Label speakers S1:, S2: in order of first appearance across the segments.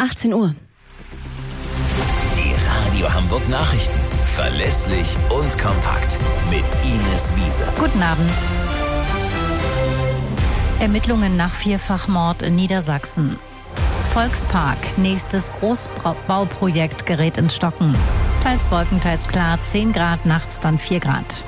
S1: 18 Uhr.
S2: Die Radio Hamburg Nachrichten. Verlässlich und kompakt. Mit Ines Wiese.
S3: Guten Abend. Ermittlungen nach Vierfachmord in Niedersachsen. Volkspark, nächstes Großbauprojekt gerät ins Stocken. Teils Wolken, teils klar, 10 Grad, nachts dann 4 Grad.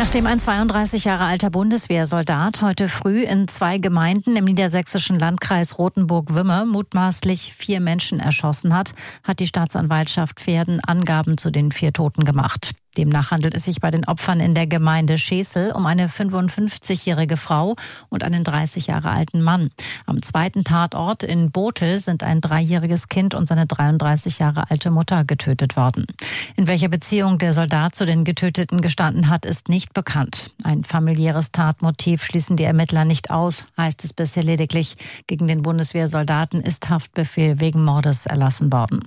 S3: Nachdem ein 32 Jahre alter Bundeswehrsoldat heute früh in zwei Gemeinden im niedersächsischen Landkreis Rothenburg-Wümme mutmaßlich vier Menschen erschossen hat, hat die Staatsanwaltschaft Pferden Angaben zu den vier Toten gemacht. Demnach handelt es sich bei den Opfern in der Gemeinde Schesel um eine 55-jährige Frau und einen 30 Jahre alten Mann. Am zweiten Tatort in Botel sind ein dreijähriges Kind und seine 33 Jahre alte Mutter getötet worden. In welcher Beziehung der Soldat zu den Getöteten gestanden hat, ist nicht bekannt. Ein familiäres Tatmotiv schließen die Ermittler nicht aus, heißt es bisher lediglich. Gegen den Bundeswehrsoldaten ist Haftbefehl wegen Mordes erlassen worden.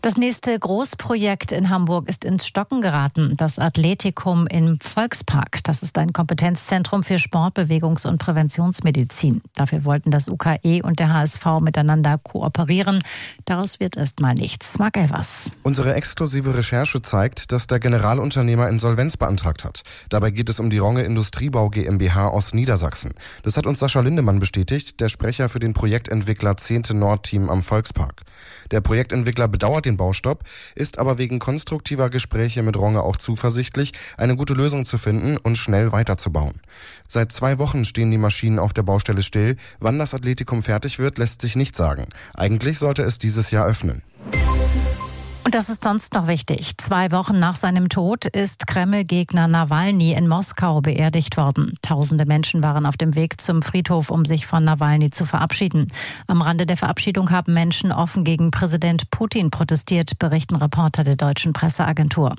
S3: Das nächste Großprojekt in Hamburg ist ins Stocken geraten. Das Athletikum im Volkspark. Das ist ein Kompetenzzentrum für Sport, Bewegungs- und Präventionsmedizin. Dafür wollten das UKE und der HSV miteinander kooperieren. Daraus wird erst mal nichts. Er was?
S4: Unsere exklusive Recherche zeigt, dass der Generalunternehmer Insolvenz beantragt hat. Dabei geht es um die Ronge Industriebau GmbH aus Niedersachsen. Das hat uns Sascha Lindemann bestätigt, der Sprecher für den Projektentwickler 10. Nordteam am Volkspark. Der Projektentwickler bedauert den Baustopp, ist aber wegen konstruktiver Gespräche mit Ronge auch zuversichtlich, eine gute Lösung zu finden und schnell weiterzubauen. Seit zwei Wochen stehen die Maschinen auf der Baustelle still. Wann das Athletikum fertig wird, lässt sich nicht sagen. Eigentlich sollte es dieses Jahr öffnen.
S3: Und das ist sonst noch wichtig. Zwei Wochen nach seinem Tod ist Kreml-Gegner Nawalny in Moskau beerdigt worden. Tausende Menschen waren auf dem Weg zum Friedhof, um sich von Nawalny zu verabschieden. Am Rande der Verabschiedung haben Menschen offen gegen Präsident Putin protestiert, berichten Reporter der deutschen Presseagentur.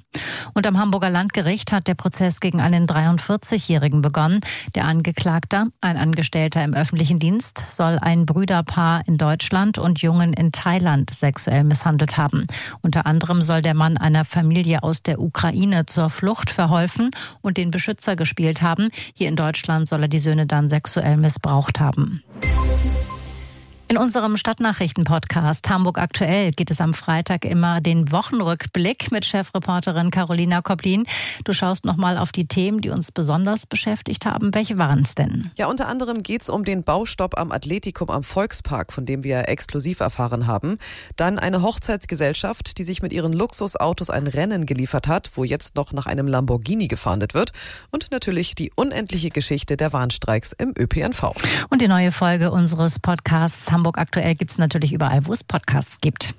S3: Und am Hamburger Landgericht hat der Prozess gegen einen 43-Jährigen begonnen. Der Angeklagter, ein Angestellter im öffentlichen Dienst, soll ein Brüderpaar in Deutschland und Jungen in Thailand sexuell misshandelt haben. Unter unter anderem soll der Mann einer Familie aus der Ukraine zur Flucht verholfen und den Beschützer gespielt haben. Hier in Deutschland soll er die Söhne dann sexuell missbraucht haben. In unserem Stadtnachrichten-Podcast Hamburg aktuell geht es am Freitag immer den Wochenrückblick mit Chefreporterin Carolina Koplin. Du schaust nochmal auf die Themen, die uns besonders beschäftigt haben. Welche waren es denn?
S5: Ja, unter anderem geht es um den Baustopp am Athletikum am Volkspark, von dem wir exklusiv erfahren haben. Dann eine Hochzeitsgesellschaft, die sich mit ihren Luxusautos ein Rennen geliefert hat, wo jetzt noch nach einem Lamborghini gefahndet wird. Und natürlich die unendliche Geschichte der Warnstreiks im ÖPNV.
S3: Und die neue Folge unseres Podcasts Hamburg aktuell gibt es natürlich überall, wo es Podcasts gibt.